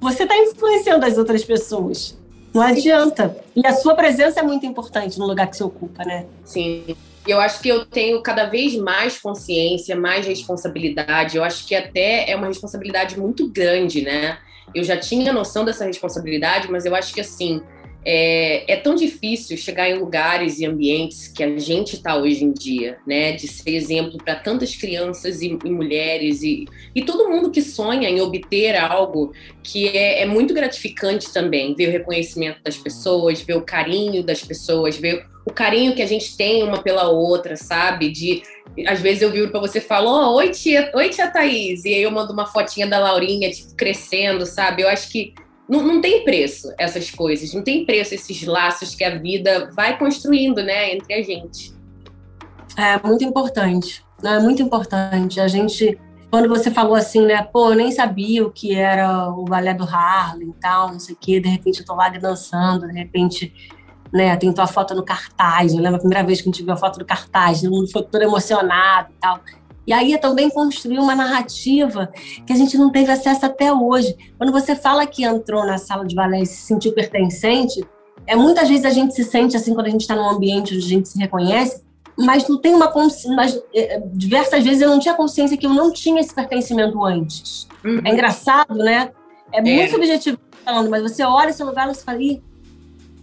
você está influenciando as outras pessoas. Não adianta. E a sua presença é muito importante no lugar que você ocupa, né? Sim eu acho que eu tenho cada vez mais consciência, mais responsabilidade. Eu acho que até é uma responsabilidade muito grande, né? Eu já tinha noção dessa responsabilidade, mas eu acho que assim é, é tão difícil chegar em lugares e ambientes que a gente está hoje em dia, né? De ser exemplo para tantas crianças e, e mulheres e, e, todo mundo que sonha em obter algo que é, é muito gratificante também. Ver o reconhecimento das pessoas, ver o carinho das pessoas, ver o carinho que a gente tem uma pela outra, sabe? De às vezes eu viro para você e falo, oh, oi tia, oi tia Thaís, e aí eu mando uma fotinha da Laurinha, tipo, crescendo, sabe? Eu acho que não, não tem preço essas coisas, não tem preço esses laços que a vida vai construindo, né, entre a gente. É muito importante? É muito importante. A gente, quando você falou assim, né, pô, eu nem sabia o que era o balé do Harlem e tal, não sei o quê, de repente eu tô lá dançando, de repente né? Tem tua foto no cartaz. Eu lembro a primeira vez que a gente viu a foto do cartaz, todo mundo ficou todo emocionado e tal. E aí é também construir uma narrativa que a gente não teve acesso até hoje. Quando você fala que entrou na sala de balé e se sentiu pertencente, é muitas vezes a gente se sente assim quando a gente está num ambiente onde a gente se reconhece, mas não tem uma consciência. Mas, é, diversas vezes eu não tinha consciência que eu não tinha esse pertencimento antes. Uhum. É engraçado, né? É muito é. subjetivo falando, mas você olha esse lugar e você fala,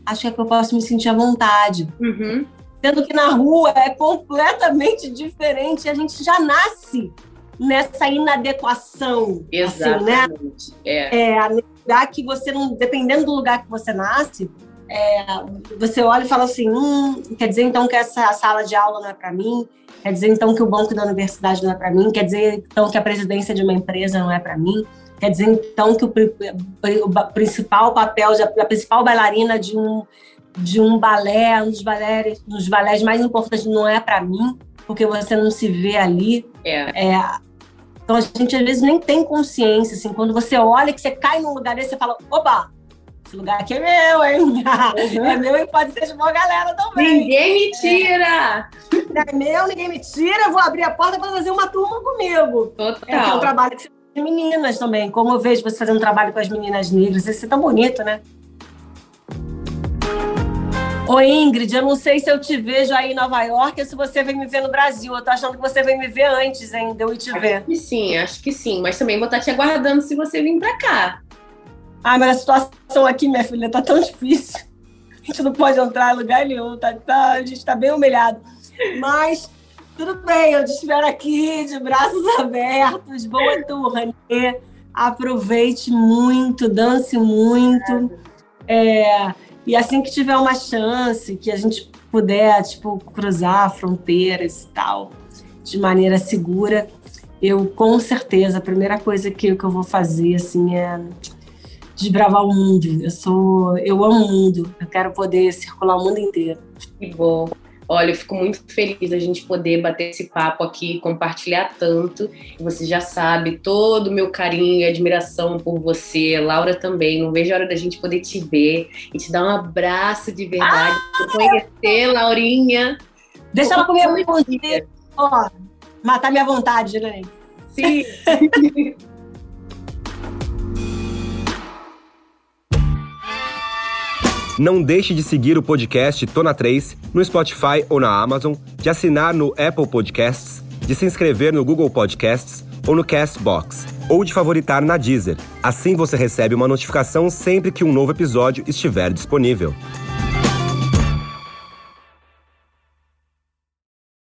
acho que é que eu posso me sentir à vontade. Uhum. Sendo que na rua é completamente diferente. A gente já nasce nessa inadequação. Exatamente. Assim, né? É. é lugar que você não, dependendo do lugar que você nasce, é, você olha e fala assim, hum, quer dizer então que essa sala de aula não é para mim, quer dizer então que o banco da universidade não é para mim, quer dizer então que a presidência de uma empresa não é para mim, quer dizer então que o, o principal papel, a principal bailarina de um de um balé, um dos balés, dos balés mais importantes não é para mim, porque você não se vê ali. É. é. Então a gente às vezes nem tem consciência, assim, quando você olha que você cai num lugar desse, você fala, opa, esse lugar aqui é meu, hein? Uhum. É meu e pode ser de boa galera também. Ninguém me tira! É, é meu, ninguém me tira, eu vou abrir a porta para fazer uma turma comigo. Total. É, que é um trabalho que você faz meninas também. Como eu vejo você fazendo um trabalho com as meninas negras, isso é tão bonito, né? Oi, Ingrid, eu não sei se eu te vejo aí em Nova York ou se você vem me ver no Brasil. Eu tô achando que você vem me ver antes ainda, eu te ver. Acho que sim, acho que sim. Mas também vou estar te aguardando se você vir pra cá. Ah, mas a situação aqui, minha filha, tá tão difícil. A gente não pode entrar em lugar nenhum, tá, tá, a gente tá bem humilhado. Mas tudo bem, eu te espero aqui de braços abertos. Boa turnê. Aproveite muito, dance muito. É, e assim que tiver uma chance, que a gente puder, tipo, cruzar fronteiras e tal, de maneira segura, eu com certeza, a primeira coisa que, que eu vou fazer, assim, é desbravar o mundo. Eu sou, eu amo o mundo. Eu quero poder circular o mundo inteiro. Que bom. Olha, eu fico muito feliz a gente poder bater esse papo aqui, compartilhar tanto. Você já sabe todo o meu carinho e admiração por você, Laura também. Não vejo a hora da gente poder te ver e te dar um abraço de verdade, ah! conhecer, Laurinha. Deixa ela comer um dia. Ó, matar minha vontade, né? Sim. Não deixe de seguir o podcast Tona 3 no Spotify ou na Amazon, de assinar no Apple Podcasts, de se inscrever no Google Podcasts ou no Castbox, ou de favoritar na Deezer. Assim você recebe uma notificação sempre que um novo episódio estiver disponível.